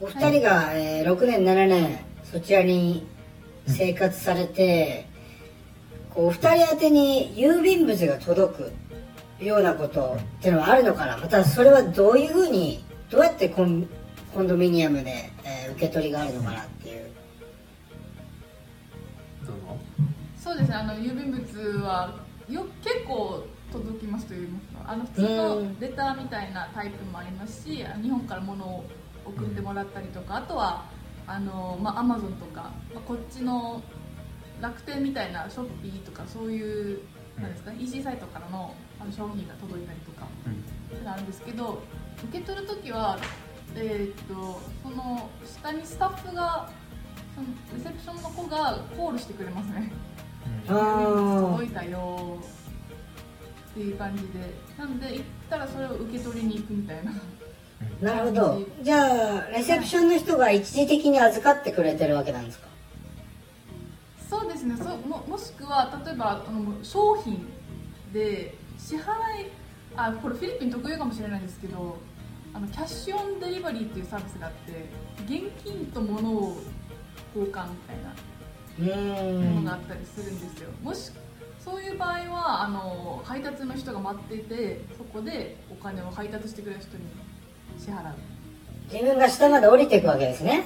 お二人が、えー6年7年そちらに生活されて、こうお二人宛てに郵便物が届くようなことっていうのはあるのかな？またそれはどういうふうにどうやってコンコンドミニアムで、えー受け取りがあるのかなっていう。どうぞ。そうですねあの郵便物はよ結構届きますと言いますか。あの普通のレターみたいなタイプもありますし日本から物を送ってもらったりとか、あとはあの、まあ、アマゾンとか、まあ、こっちの楽天みたいなショッピーとかそういうなんですか、ね、EC サイトからのあの商品が届いたりとかうん。なるんですけど受け取るときは、えーっとその下にスタッフがそのレセプションの子がコールしてくれますね。届いたよっていう感じで。なんで行ったらそれを受け取りに行くみたいななるほど。じゃあレセプションの人が一時的に預かってくれてるわけなんですか？そうですね。そももしくは例えばあの商品で支払いあこれフィリピン特有かもしれないんですけどあのキャッシュオンデリバリーっていうサービスがあって現金と物を交換みたいなものがあったりするんですよ、もしそういう場合はあの配達の人が待っていてそこでお金を配達してくれる人に支払う。自分が下まで降りていくわけですね。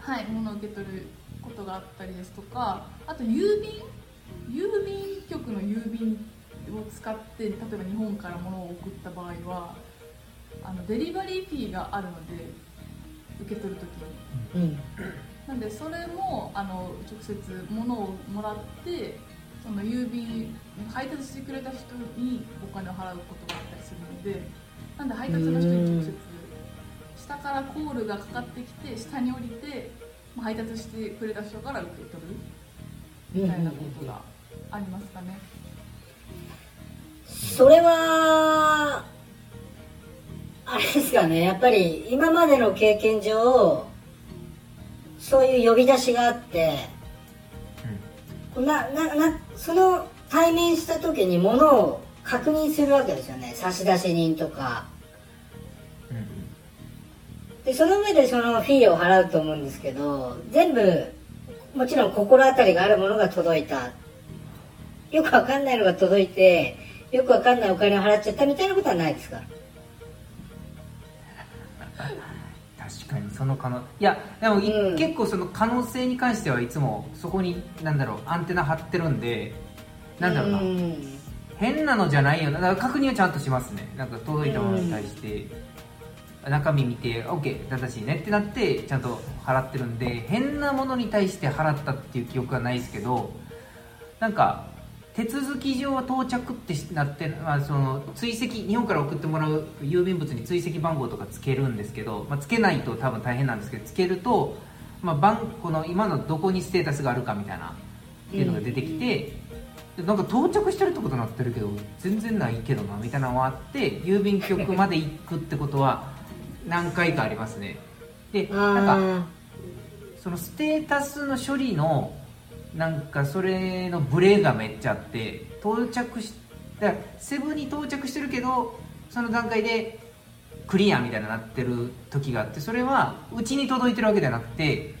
はい物を受け取ることがあったりですとかあと郵便郵便局の郵便を使って例えば日本から物を送った場合はあのデリバリーフィーがあるので受け取るときに。うん。なんでそれもあの直接物をもらってその郵便配達してくれた人にお金を払うことがあったりするのでなんで配達の人に直接下からコールがかかってきて下に降りて配達してくれた人から受け取るみたいなことがありますかね。それはあれですかねやっぱり今までの経験上そういう呼び出しがあってなななその対面した時に物を確認するわけですよね。差出人とか。うん。うんでその上でそのフィーを払うと思うんですけど全部もちろん心当たりがあるものが届いた。よくわかんないのが届いてよくわかんないお金を払っちゃったみたいなことはないですか？確かにその可能いやでも、いうん。結構その可能性に関してはいつもそこになんだろうアンテナ張ってるんでなんだろうな、ん。変なのじゃないよな。だから確認はちゃんとしますね。なんか届いたものに対して、中身見て OK 正しいねってなってちゃんと払ってるんで変なものに対して払ったっていう記憶はないですけどなんか手続き上は到着ってなって、まあ、その追跡日本から送ってもらう郵便物に追跡番号とかつけるんですけど、まあ、つけないと多分大変なんですけどつけると、まあ、番この今のどこにステータスがあるかみたいなっていうのが出てきて、でなんか到着してるってことになってるけど全然ないけどなみたいなのがあって郵便局まで行くってことは何回かありますね。でなんかあそのステータスの処理のなんかそれのブレがめっちゃあって到着しだセブンに到着してるけどその段階でクリアみたいになってる時があってそれはうちに届いてるわけじゃなくて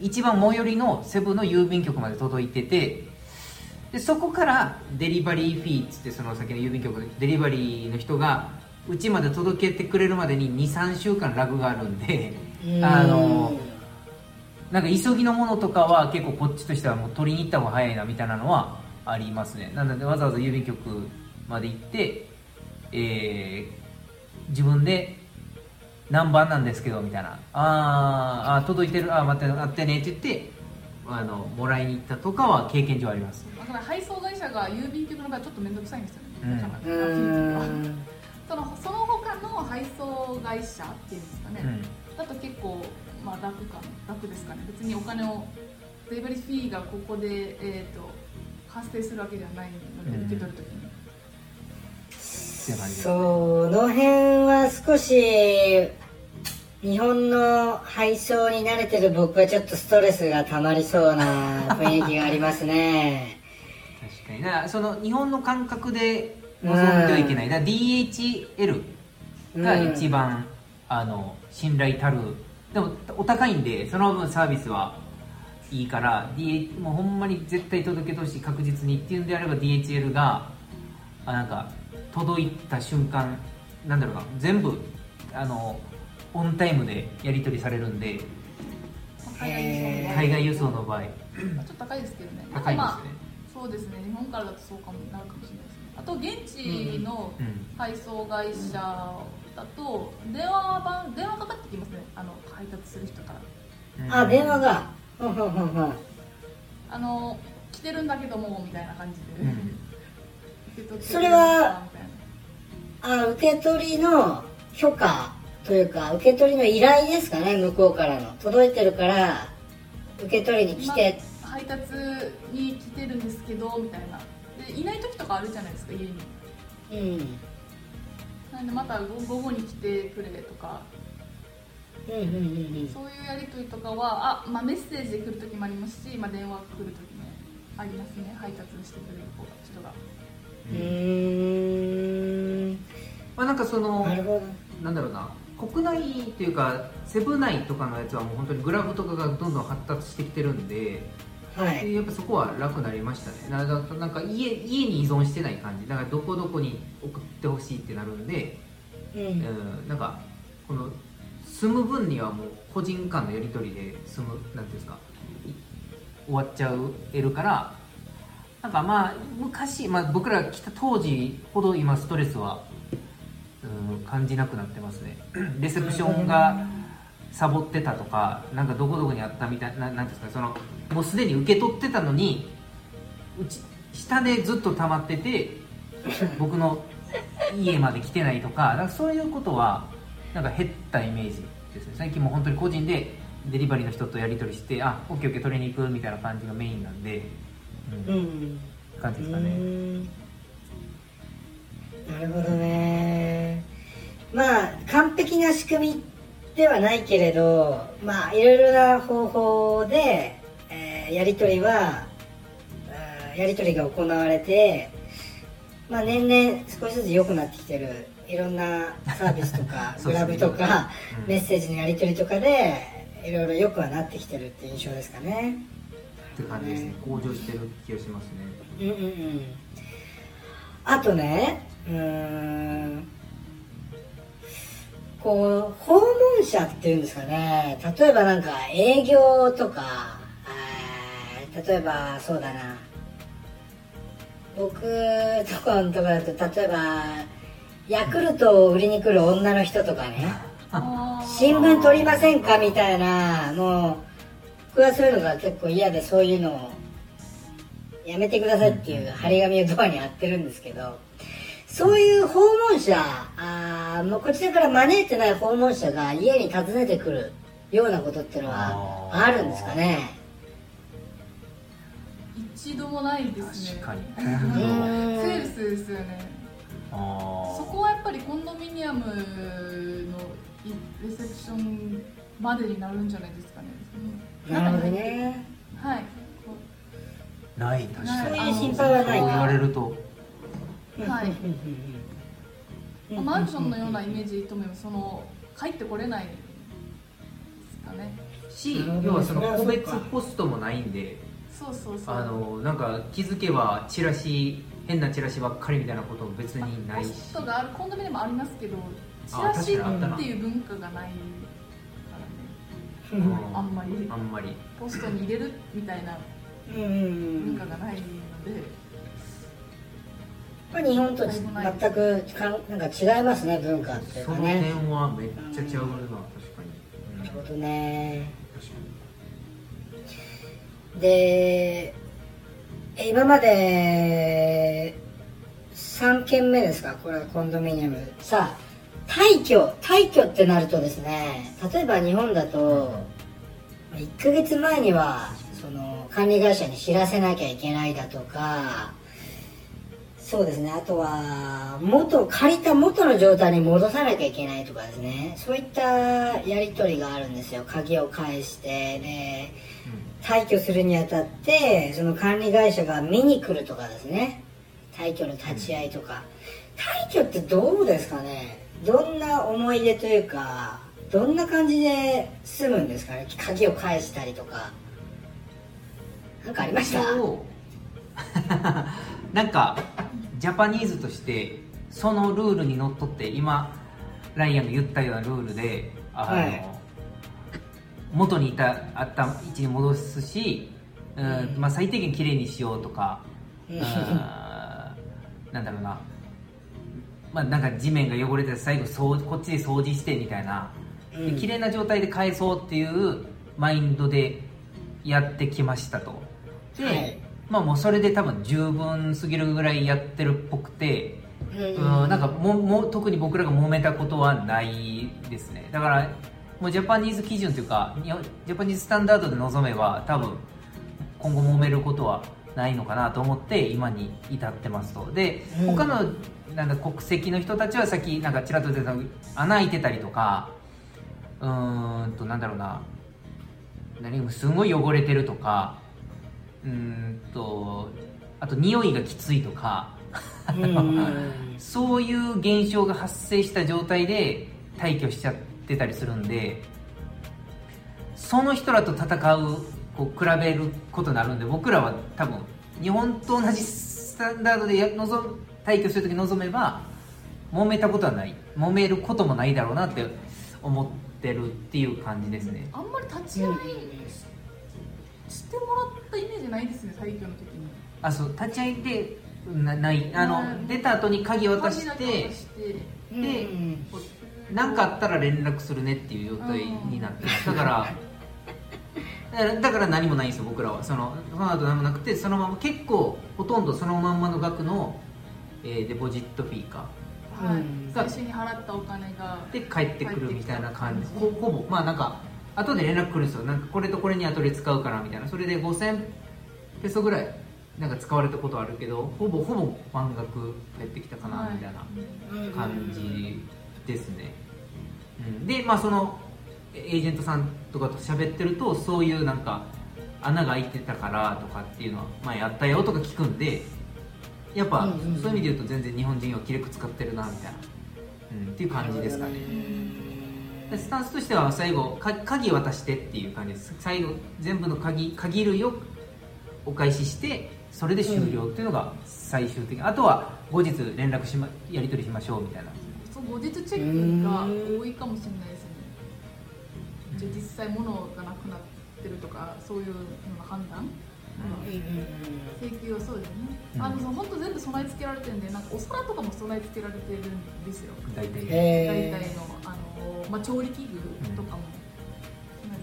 一番最寄りのセブンの郵便局まで届いててでそこからデリバリーフィーっつってその先の郵便局デリバリーの人がうちまで届けてくれるまでに23週間ラグがあるんでーあのなんか急ぎのものとかは結構こっちとしてはもう取りに行った方が早いなみたいなのはありますね。なのでわざわざ郵便局まで行って、えー自分で何番なんですけどみたいな。あーあー届いてるあー待って待ってねって言ってあのもらいに行ったとかは経験上あります。だから配送会社が郵便局の場合ちょっと面倒くさいんですよね、うん。そのその他の配送会社っていうんですかね、うん。だと結構、まあ、楽か楽ですかね。別にお金をデリバリーフィーがここで、えー、と発生するわけではないので、うん受け取るときに。その辺は少し日本の配送に慣れてる僕はちょっとストレスがたまりそうな雰囲気がありますね。確かに。だからその日本の感覚で臨んではいけない。だから DHL が一番、あの信頼たるでもお高いんでその分サービスはいいから DH もうほんまに絶対届けてほしい確実にっていうんであれば DHL があなんか届いた瞬間なんだろうな全部あのオンタイムでやり取りされるんで海外輸送の場合。ちょっと高いですけどね。高いですね、まあそうですね。日本からだとそうかもなるかもしれないですね。あと現地のうん。配送会社だと電話番電話かかってきますね。あの配達する人から。あ電話が。あの来てるんだけどもみたいな感じで、それはあ受け取りの許可というか受け取りの依頼ですかね向こうからの。届いてるから受け取りに来て、まあ配達に来てるんですけどみたいな。でいない時とかあるじゃないですか家に。うんなんでまた午午後に来てくれとか。うんうんうんうん。そういうやり取りとかはあ、まあ、メッセージで来る時もありますし、まあ、電話来る時もありますね。配達してくれる子が人が。うーん。まあ、なんかそのなんだろうな。国内っていうかセブ内とかのやつはもう本当にグラブとかがどんどん発達してきてるんでどはい。でやっぱそこは楽になりましたね。ななんかなんか家家に依存してない感じ。だからどこどこに送ってほしいってなるんで、うん。うん、なんかこの住む分にはもう個人間のやり取りで済むなんていうんですかい終わっちゃうえるからなんかまあ昔、まあ、僕ら来た当時ほど今ストレスは、うん、感じなくなってますね。レセプションがサボってたとかなんかどこどこにあったみたいななんですかそのもうすでに受け取ってたのにうち下でずっと溜まってて僕の家まで来てないとかなんかそういうことはなんか減ったイメージですね。最近もう本当に個人でデリバリーの人とやり取りしてあオッケーオッケー取りに行くみたいな感じがメインなんで、うんうん。感じですかね。なるほどね。まあ完璧な仕組みではないけれどまあいろいろな方法で、えーやり取りはやり取りが行われてまあ年々少しずつ良くなってきてるいろんなサービスとか グラブとか、うん。メッセージのやり取りとかでいろいろ良くはなってきてるっていう印象ですかね。って感じですね。向上してる気がしますね。うんうんうん。あとねうーんこう訪問者っていうんですかね。例えばなんか営業とか例えばそうだな。僕とかのとこだと例えばヤクルトを売りに来る女の人とかね。新聞取りませんかみたいなもう僕はそういうのが結構嫌でそういうのをやめてくださいっていう張り紙をドアに貼ってるんですけどそういう訪問者あーもうこちらから招いてない訪問者が家に訪ねてくるようなことっていうのはあるんですかね？一度もないですね。確かに。セールスですよね。あそこはやっぱりコンドミニアムのいレセプションまでになるんじゃないですかね。なるほどね。はい。こない確かに。そういう心配はないそう言われるとはい。マンションのようなイメージともその帰ってこれないですかね。し要はその個別ポストもないんでそうそうそう。あのなんか気づけばチラシ変なチラシばっかりみたいなことも別まあにないし。ポストがあるコンドミニアムありますけどチあラシっていう文化がないからね。うんあんまり。あんまり。ポストに入れるみたいなうんうん文化がないので、まあ日本とち全くかんなんか違いますね文化っていうそのかね点はめっちゃ違うな確かに、なうん。るほどね。でえ今まで3軒目ですか？これはコンドミニアム。さあ退去退去ってなるとですね例えば日本だと1ヶ月前にはその管理会社に知らせなきゃいけないだとかそうですね。あとは元借りた元の状態に戻さなきゃいけないとかですね。そういったやり取りがあるんですよ。鍵を返してで退去するにあたってその管理会社が見に来るとかですね。退去の立ち会いとか。退去ってどうですかね。どんな思い出というかどんな感じで済むんですかね。鍵を返したりとか。なんかありました？なんかジャパニーズとしてそのルールにのっとって今ライアンが言ったようなルールであの、はい。元にいたあった位置に戻すし、うんまあ、最低限きれいにしようとか、うん。うんなんだろうな、まあ、なんか地面が汚れて最後掃こっちで掃除してみたいな。でうん。綺麗な状態で返そうっていうマインドでやってきましたと。で、はいまあもうそれで多分十分すぎるぐらいやってるっぽくて、うんうん、なんかもも特に僕らが揉めたことはないですね。だからもうジャパニーズ基準というかジャパニーズスタンダードで臨めば多分今後揉めることはないのかなと思って今に至ってますと。でうん。他のなんだ国籍の人たちはさっきなんかちらっと出た穴開いてたりとかうーんとなんだろうな。何すごい汚れてるとかうーんとあと匂いがきついとかうん。そういう現象が発生した状態で退去しちゃってたりするんでその人らと戦うこう比べることになるんで僕らは多分日本と同じスタンダードでや望む退去するとき望めば揉めたことはない。揉めることもないだろうなって思ってるっていう感じですね。あんまり立ち会いしてもらったイメージないですね最強の時に。あそう立ち会いでなない。あの、うん。出た後に鍵渡してでうん。何かあったら連絡するねっていう状態になってだからだからだから何もないんですよ僕らは。そのその後何もなくてそのまま結構ほとんどそのまんまの額の、えーデポジットフィーか。はい。うん。最初に払ったお金がで帰ってくるみたいな感じ。ほぼ。まあなんか後で連絡来るんですよ。なんかこれとこれに後で使うからみたいな。それで5000ペソぐらいなんか使われたことあるけどほぼほぼ満額返ってきたかなみたいな、感じですね、うん、でまあそのエージェントさんとかと喋ってるとそういうなんか穴が開いてたからとかっていうのは前やったよとか聞くんでやっぱ、そういう意味で言うと全然日本人は気力使ってるなみたいな、うん、っていう感じですかね。でスタンスとしては最後か鍵渡してっていう感じです。最後全部の鍵鍵類をお返ししてそれで終了っていうのが最終的、あとは後日連絡しまやり取りしましょうみたいな。そう後日チェックが多いかもしれないですね。じゃあ実際物がなくなってるとかそういうのの判断？請求はそうですね、うん。あのその本当全部備え付けられてるんでなんかお皿とかも備え付けられてるんですよ。大体。へ大体のあの、まあ、調理器具とかも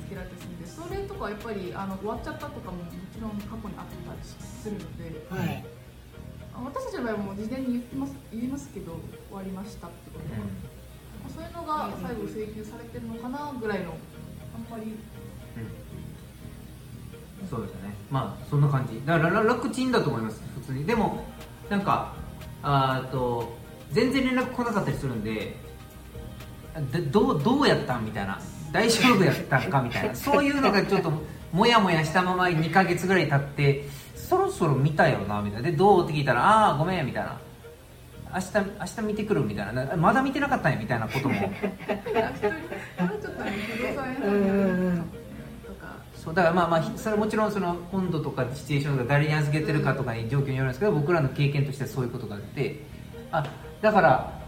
付けられてるんでそれとかやっぱりあの終わっちゃったとかももちろん過去にあったりするのではい。あ私たちの場合はもう事前に言ってます言いますけど終わりましたってことは、まあそういうのが最後請求されてるのかなぐらいのあんまり。うん。そうですね。まあそんな感じ。だからら楽ちんだと思います。普通に。でもなんかあーと全然連絡来なかったりするんででどうどうやったんみたいな。大丈夫やったんかみたいな。そういうのがちょっともやもやしたまま2ヶ月ぐらい経ってそろそろ見たよなみたいな。でどうって聞いたらああごめんみたいな。明日明日見てくるみたいな。なまだ見てなかったんやみたいなことも。そうだからまあまあひそれはもちろんその温度とかシチュエーションとか誰に預けてるかとかに状況によるんですけど僕らの経験としてはそういうことがあって。あだから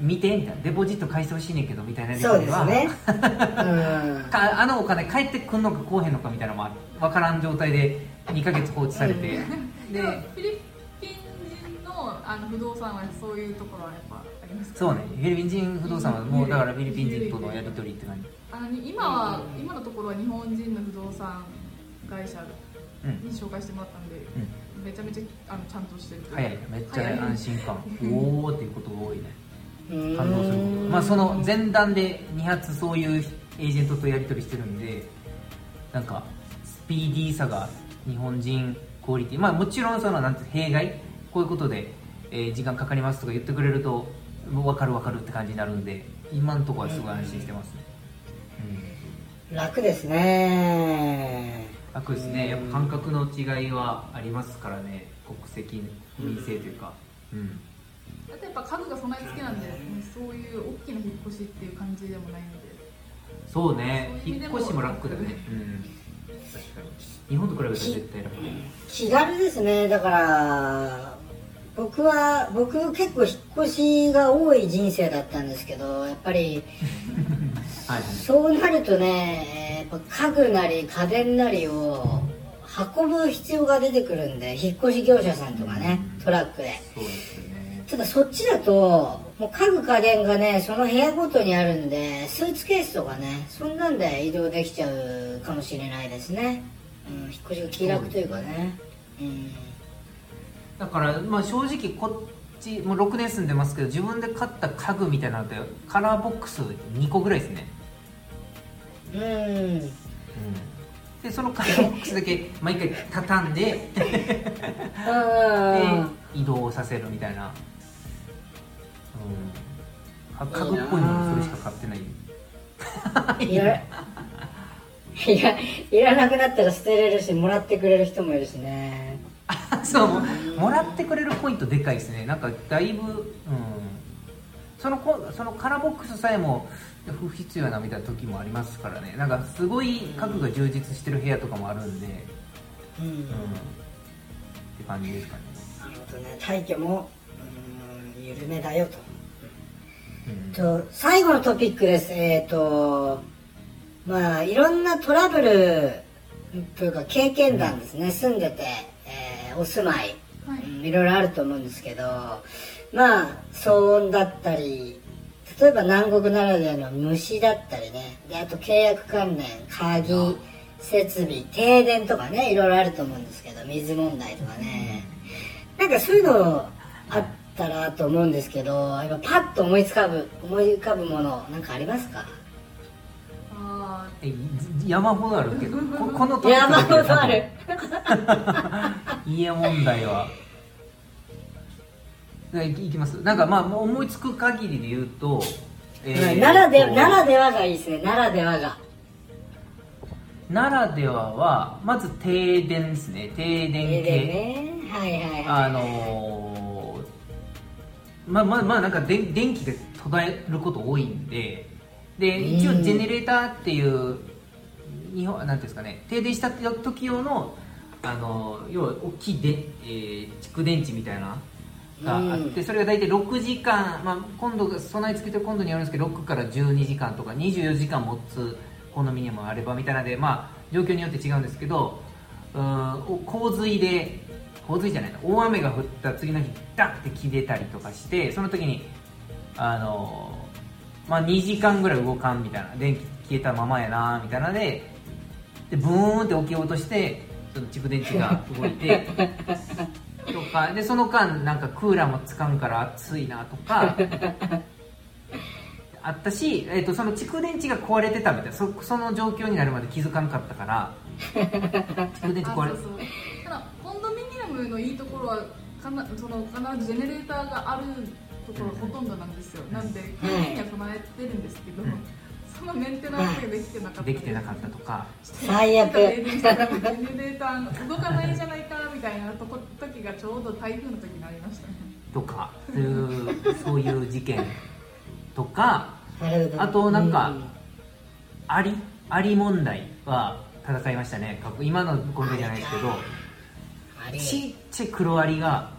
見てみたいな。デポジット返してほしいねんけどみたいなですね。うん。かあのお金返ってくんのかこうへんのかみたいなのも分からん状態で2ヶ月放置されて、ででもフィリピン人のあの不動産はそういうところはやっぱありますか？そうね。フィリピン人不動産はもうだからフィリピン人とのやり取りって感じ。あの今は今のところは日本人の不動産会社うんに紹介してもらったんで、めちゃめちゃあのちゃんとしてる早い。めっちゃ安心感。おおっていうことが多いねうん。感動することまあその前段で2発そういうエージェントとやり取りしてるんでなんかスピーディーさが日本人クオリティ。まあもちろんそのなんて弊害？こういうことで、えー時間かかりますとか言ってくれると分かる分かるって感じになるんで今のところはすごい安心してますね、うん、楽ですね。楽ですね。やっぱ感覚の違いはありますからね。国籍民性というか。うんだってやっぱ家具が備え付けなんで、ねそういう大きな引っ越しっていう感じでもないので。そうね。引っ越しも楽だね。うん。確かに。日本と比べたら絶対楽気軽ですね。だから僕は僕結構引っ越しが多い人生だったんですけどやっぱり はいそうなるとね家具なり家電なりを運ぶ必要が出てくるんで引っ越し業者さんとかねトラックで。そうですよねただそっちだともう家具家電がねその部屋ごとにあるんでスーツケースとかねそんなんで移動できちゃうかもしれないですね、うん、引っ越しが気楽というかね。うん。だからまあ正直こっちもう6年住んでますけど自分で買った家具みたいなのってカラーボックス2個ぐらいですね。うん。でそのカラーボックスだけ 毎回畳んで であ移動させるみたいな、うん、か家具っぽいものそれしか買ってない。あいやいやいらなくなったら捨てれるしもらってくれる人もいるしね。そうもらってくれるポイントでかいですね。なんかだいぶ、うん、そのこそのカラーボックスさえも不必要やなみたいな時もありますからね。なんかすごい家具が充実してる部屋とかもあるんで、うん、うん、って感じですかね、なるほどね。退去もうん緩めだよと。うん、と最後のトピックです。えっ、とまあいろんなトラブルというか経験談ですね、住んでて、えーお住まい、はい。うんいろいろあると思うんですけどまあ騒音だったり例えば南国ならではの虫だったりね。であと契約関連鍵設備停電とかねいろいろあると思うんですけど水問題とかね。なんかそういうのあったらと思うんですけど今パッと思いつかぶ思い浮かぶものなんかありますか？あえ山ほどあるけど ここのトピッ山ほどある。家問題は。でいいきます。なんかまあ思いつく限りで言うと、えーはいならでとならではがいいですね。ならではが。ならでははまず停電ですね。停電系、ね。はいはいはい。あのーまあまあまあなんか電電気が途絶えること多いんでで一応うんジェネレーターっていう日本なんていうんですかね停電した時用のあのー要は大きいで、えー蓄電池みたいながあって、うん。それが大体6時間、まあ、今度が備え付けてる今度によるんですけど6から12時間とか24時間持つ好みにもあればみたいなので、まあ、状況によって違うんですけどうんお洪水で洪水じゃないな。大雨が降った次の日ダンって切れたりとかしてその時にあのまあ2時間ぐらい動かんみたいな。電気消えたままやなみたいなのででブーンって起きようとしてその蓄電池が動いて とかでその間なんかクーラーもつかんから暑いなとかあったし、えー、とその蓄電池が壊れてたみたいな。そその状況になるまで気づかなかったから 蓄電池壊れあムのいいところはかなその必ずジェネレーターがあるところがほとんどなんですよ。なんで基本的には備えてるんですけど、うん。そのメンテナンスができてなかったできてなかったとか。最悪。ジェネレーター動かないじゃないかみたいなとこ時がちょうど台風の時にありましたね。とかそういうそういう事件とかあとなんかアリアリ問題は戦いましたね。今の問題じゃないですけどちっちゃい黒アリが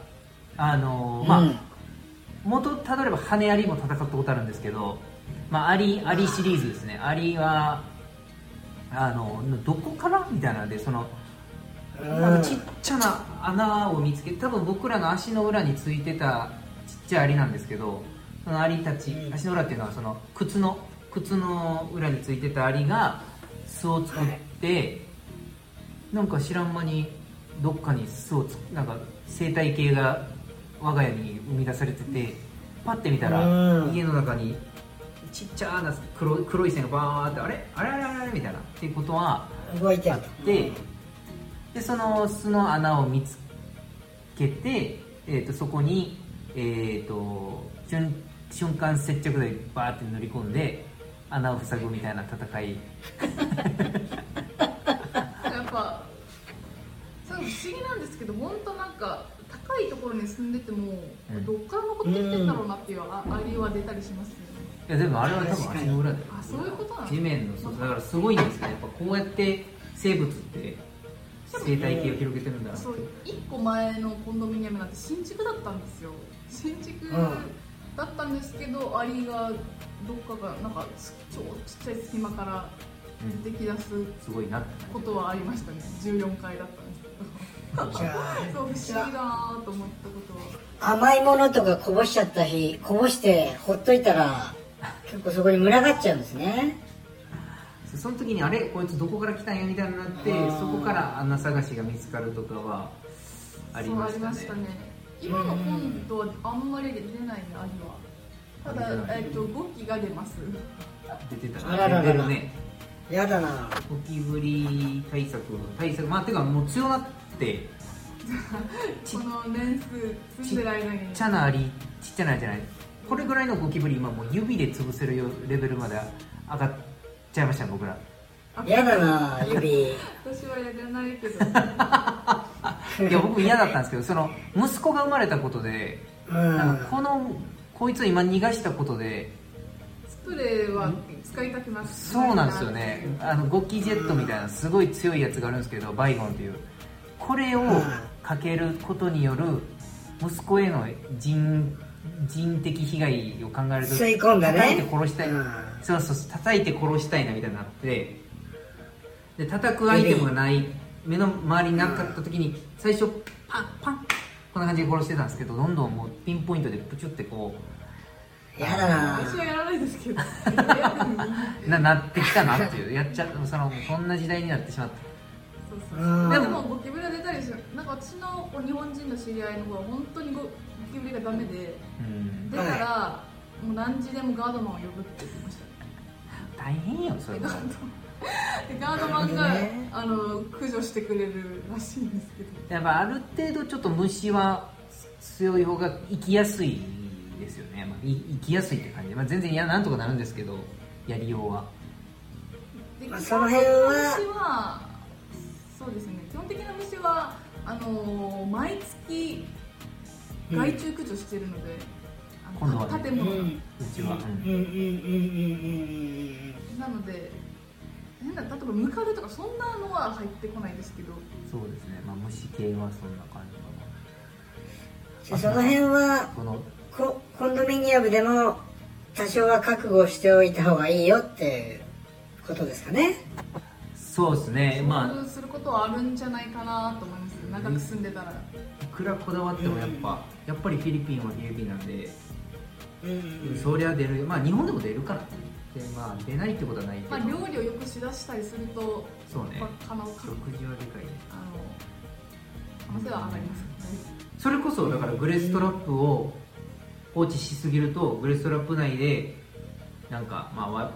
あのーまあ、うん元たどれば羽アリも戦ったことあるんですけど、まあ、アリアリシリーズですね。アリはあのどこから？みたいなのでそのうん。なんかちっちゃな穴を見つけて多分僕らの足の裏についてたちっちゃいアリなんですけどそのアリたち、うん。足の裏っていうのはその靴の靴の裏についてたアリが巣を作って、なんか知らん間にどっかに巣をつなんか生態系が我が家に生み出されててパッて見たら、うん。家の中にちっちゃな黒い黒い線がバーってあれ？あれ？あれ？あれ？みたいなっていうことはあっ動いてる。てでその巣の穴を見つけて、えー、とそこに、えー、と瞬瞬間接着剤バーって塗り込んで穴を塞ぐみたいな戦いやっぱそれ不思議なんですけど本当なんか高いところに住んでても、うん。どっから残ってきてんだろうなっていうあアリは出たりしますよねやでもあれは多分足の裏であそういうことなの地面のそうだからすごいんですよね。やっぱこうやって生物って生態系を広げてるんだなって。そう1個前のコンドミニアムなんて新築だったんですよ。新築ん。だったんですけどアリがどっかがなんか超ちっちゃい隙間からうん。出来出すすごいなって。ことはありましたね。14階だったんで。す甘いものとかこぼしちゃった日こぼしてほっといたら結構そこに群がっちゃうんですね。その時にあれこいつどこから来たんやみたいになってうん。そこから穴探しが見つかるとかはありましたね。そうありましたね。今の本とはあんまり出ないねアリは。ただ、えっと5機が出ます。出てた。あらららら。出てるね。やだな。ゴキブリ対策対策。まあてかもう強なって。ちこの年数ちっちゃなアリちっちゃなアリじゃない。これぐらいのゴキブリ今もう指で潰せるよレベルまで上がっちゃいました僕ら。やだな指。私はやらないけど。いや僕嫌だったんですけどその息子が生まれたことでうんなん。かこのこいつを今逃がしたことでスプレーは使いたくなってそうなんですよね。あのゴキジェットみたいなすごい強いやつがあるんですけどバイゴンっていうこれをかけることによる息子への人人的被害を考えると吸い込んだね。叩いて殺したい、うん。そうそうそう叩いて殺したいなみたいになってで叩くアイテムがない目の周りになかった時に最初パンパンこんな感じで殺してたんですけどどんどんもうピンポイントでプチュってこやだ。な私はやらないですけど。う ななってきたなっていう。やっちゃそのそんな時代になってしまったそうそううん。でもゴキブリが出たりする。なんか私の日本人の知り合いの子は本当にゴゴキブリがダメで。うん。出たら、もう何時でもガードマンを呼ぶって言ってました。大変よそれガードでガードマンが、ね。あの駆除してくれるらしいんですけど。やっぱある程度ちょっと虫は強い方が生きやすいですよね、まあ、い生きやすいって感じ。で、まあ、全然いやなんとかなるんですけどやりようは。その辺はそうですね。基本的な虫はあの毎月害虫駆除してるので、あの今度はね。建物、うん。うちは、うん。うん。うん。うん。うん。なので変な例えばムカデとかそんなのは入ってこないですけど。そうですね、まあ、虫系はそんな感じかじゃあその辺はなこのココンドミニアムでも多少は覚悟しておいた方がいいよっていうことですかねそうですね。まそうすることはあるんじゃないかなと思います。長く住んでたら。あいくらこだわってもやっぱ、やっぱりフィリピンはフィリピンなんで、うんそりゃ出る。まあ日本でも出るからでまあ出ないってことはないけど、まあ、料理をよくしだしたりするとそうね。まあ可能か。食事はでかいね。あの可能性は上がります、ねそれこそだからグレストラップを放置しすぎるとグレストラップ内でなんかまあわ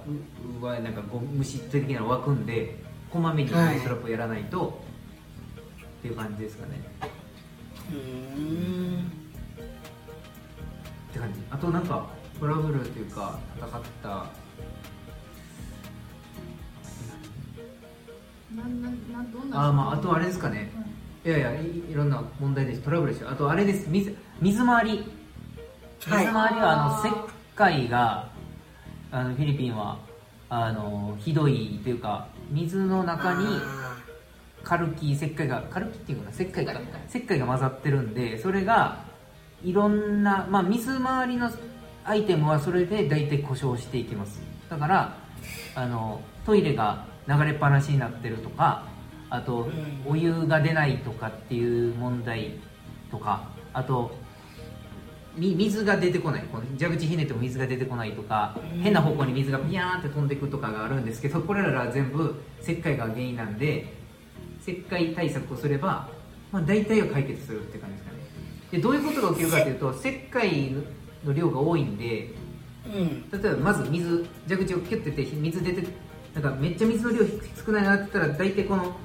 うわなんか虫的なの湧くんでこまめにグレストラップをやらないと、っていう感じですかね。うん。って感じ。あとなんかトラブルというか戦った。なんなんなんどんなあーまああとあれですかね。い。やいやいいろんな問題ですトラブルですよあとあれです。水水回り。水はい。回りはあの石灰があのフィリピンはあのひどいというか水の中にあカルキ石灰がカルキっていうかな石灰か石灰が混ざってるんでそれがいろんな、まあ、水回りのアイテムはそれで大体故障していきます。だからあのトイレが流れっぱなしになってるとかあとん。お湯が出ないとかっていう問題とかあとみ水が出てこない。この蛇口ひねっても水が出てこないとかうん。変な方向に水がビヤーンって飛んでくとかがあるんですけどこれらは全部石灰が原因なんで石灰対策をすれば、まあ、大体は解決するって感じですかね。でどういうことが起きるかというと石灰の量が多いんでーうん。例えばまず水蛇口をキュッてて水出てなんかめっちゃ水の量少ないなって言ったら大体この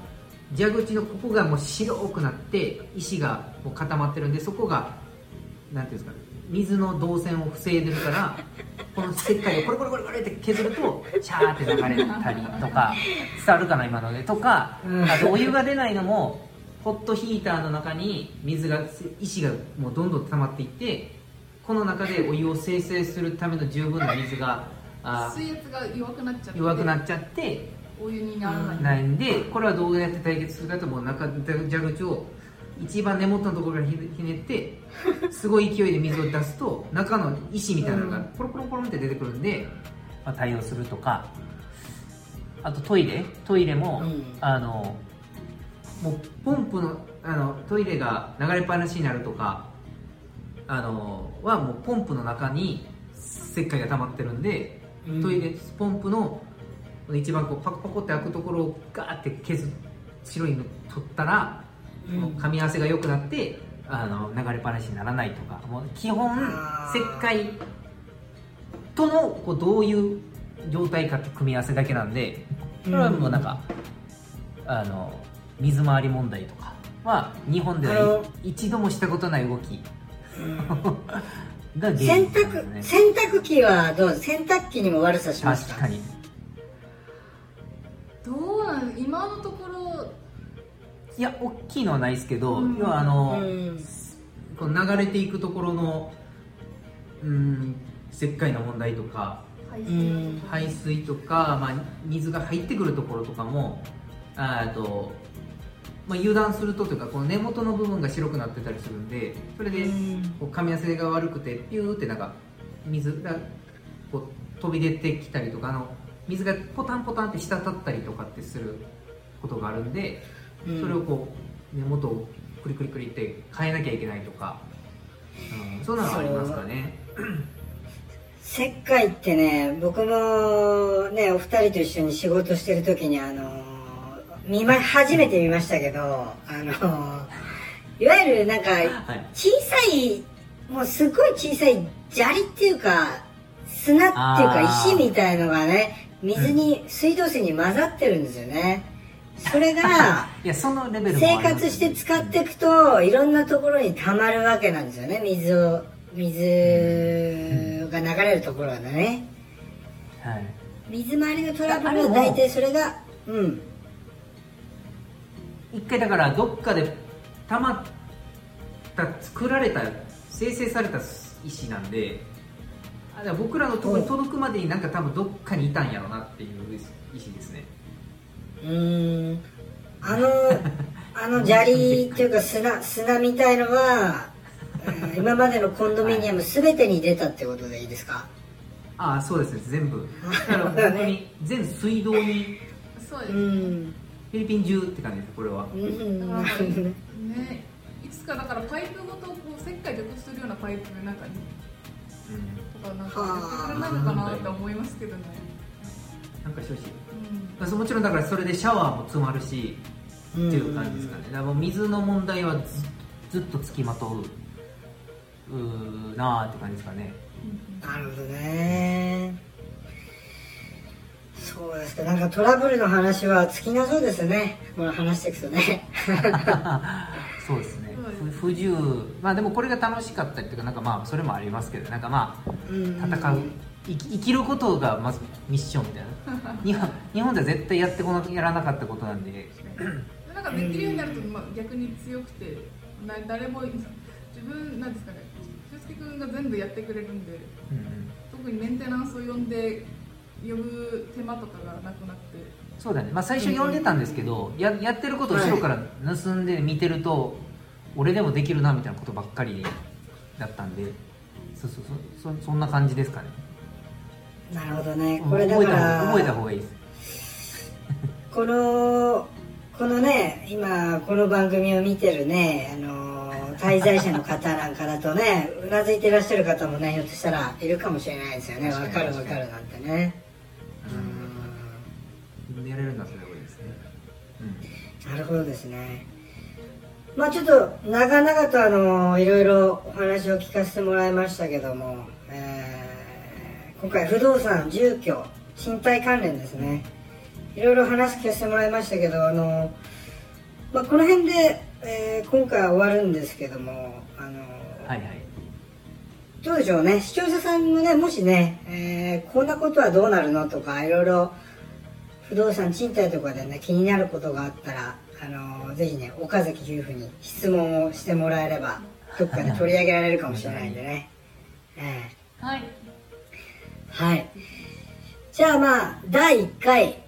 蛇口のここがもう白くなって石がもう固まってるんでそこがなんていうんですか水の動線を防いでるから この石灰をコリコリコリコリって削るとシャーって流れたりとか伝わるかな今ので。とかうん。あとお湯が出ないのもホットヒーターの中に水が石がもうどんどん溜まっていってこの中でお湯を生成するための十分な水があ水圧が弱くなっちゃって弱くなっちゃってお湯にならない、ないんでこれはどうやって対決するかともう中蛇口を一番根元のところからひひねってすごい勢いで水を出すと中の石みたいなのがポロポロポロンって出てくるんで、まあ、対応するとか。あとトイレ。トイレも、うん。あのもうポンプのあのトイレが流れっぱなしになるとかあのはもうポンプの中に石灰が溜まってるんで、うん。トイレポンプの一番こうパコパコって開くところをガーって削白いの取ったら、噛み合わせが良くなってあの流れっぱなしにならないとか。もう基本石灰とのこうどういう状態かって組み合わせだけなんでそれはもうなんか、あの水回り問題とか。は日本では一度もしたことない動き。が原因洗ですね濯洗濯機はどう？洗濯機にも悪さしますか？確かに。どうなん今のところいや大きいのはないですけど、うん。要はあの、うん。こう流れていくところのうん石灰の問題とか排うん水とか、まあ、水が入ってくるところとかもあーと、まあ、油断するとというかこの根元の部分が白くなってたりするんでそれでうん。こう噛み合わせが悪くてピューってなんか水がこう飛び出てきたりとかあの水がポタンポタンって滴ったりとかってすることがあるんでうん。それをこう根元をクリクリクリって変えなきゃいけないとか、うん、そんなのありますかね。石灰ってね僕もねお二人と一緒に仕事してる時にあの見ま初めて見ましたけどあのいわゆるなんかはい。小さいもうすごい小さい砂利っていうか砂っていうか石みたいのがね水に、水道水に混ざってるんですよねそれが いやそのレベルも生活して使っていくといろんなところに溜まるわけなんですよね。水を水が流れるところがね。はい。水回りのトラブルは大体それがうん。一回だからどっかでたまった作られた生成された石なんで僕らのところに届くまでになんか多分どっかにいたんやろなっていう石ですねうーん。あの あの砂利っていうか砂砂みたいのは、うん今までのコンドミニアム全てに出たってことでいいですか？ああそうですね。全部。だから本当に全水道にうそうです、ん。フィリピン中って感じですこれは。うん。だからねいつかだからパイプごとこう石灰除去するようなパイプなんかにうん。とかなんかやってくれないのかなって思いますけどね、なんかしてほしいもちろんだからそれでシャワーも詰まるしっていう感じですかね。だからもう水の問題はずずっとつきまとううーなあって感じですかね。なるほどね。そうですかなんかトラブルの話は尽きなそうですね。これ話していくと ね。そうですね。不自由。まあでもこれが楽しかったりというかなんかまあそれもありますけどなんかまあうん戦う生き生きることがまずミッションみたいな。日本日本では絶対やってこなやらなかったことなんで。なんかできるようになると、まあ、逆に強くてな誰も自分なんですかね俊介君が全部やってくれるんでうんうん。特にメンテナンスを呼んで呼ぶ手間とかがなくなって。そうだね、まあ、最初呼んでたんですけど、ややってることを後ろから盗んで見てると、俺でもできるなみたいなことばっかりだったんで。そうそうそうそそんな感じですかねなるほどね。これだから覚えた方がいい。ですこのこのね今この番組を見てるねあの滞在者の方なんかだとねうなずいてらっしゃる方もねひょっとしたらいるかもしれないですよね。わ確かるわかるなんてね。うん。やれるんだそれはいいですね。うん。なるほどですね。まあちょっと長々とあのいろいろお話を聞かせてもらいましたけども、えー今回不動産住居賃貸関連ですね。いろいろ話聞かせてもらいましたけどあの、まあ、この辺で、えー今回は終わるんですけどもあの、うんはいはい。どうでしょうね。視聴者さんもねもしね、えーこんなことはどうなるのとかいろいろ不動産賃貸とかでね気になることがあったらあのぜひね岡崎夫婦に質問をしてもらえればどっかで取り上げられるかもしれないんでね。えはい。ーはい。じゃあまあ第1回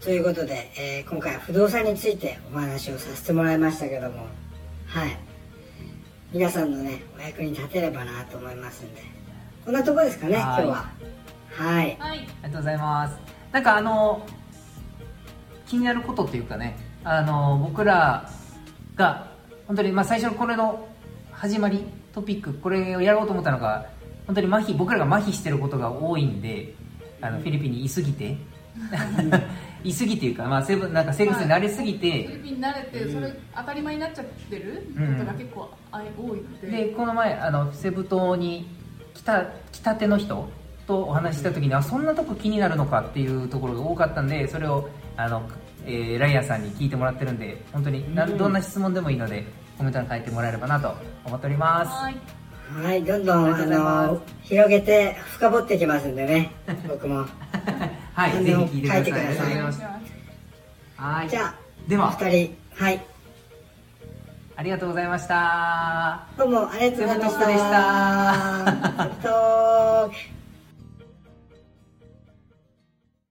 ということで、えー今回は不動産についてお話をさせてもらいましたけども。はい。皆さんのねお役に立てればなと思いますんで。こんなとこですかね今はい。日は。はい。はい。ありがとうございます。なんかあの気になることっていうかねあの僕らが本当にまあ最初のこれの始まりトピックこれをやろうと思ったのが本当に麻痺僕らが麻痺してることが多いんであのフィリピンにいすぎて。いすぎていうか、まあ、セブンなんか生活に慣れすぎて、フィリピンに慣れてそれ当たり前になっちゃってることが結構あ多いので、でこの前あのセブ島に来た来たての人とお話しした時に、あそんなとこ気になるのかっていうところが多かったんでそれをあの、えーライアンさんに聞いてもらってるんで本当になうん。どんな質問でもいいのでコメントに書いてもらえればなと思っておりますはいはいどんどんあの広げて深掘っていきますんでね。僕も。はいぜひ聞いてください。書いはい。じゃあでは。お二人はい。ありがとうございました。どうもありがとうございました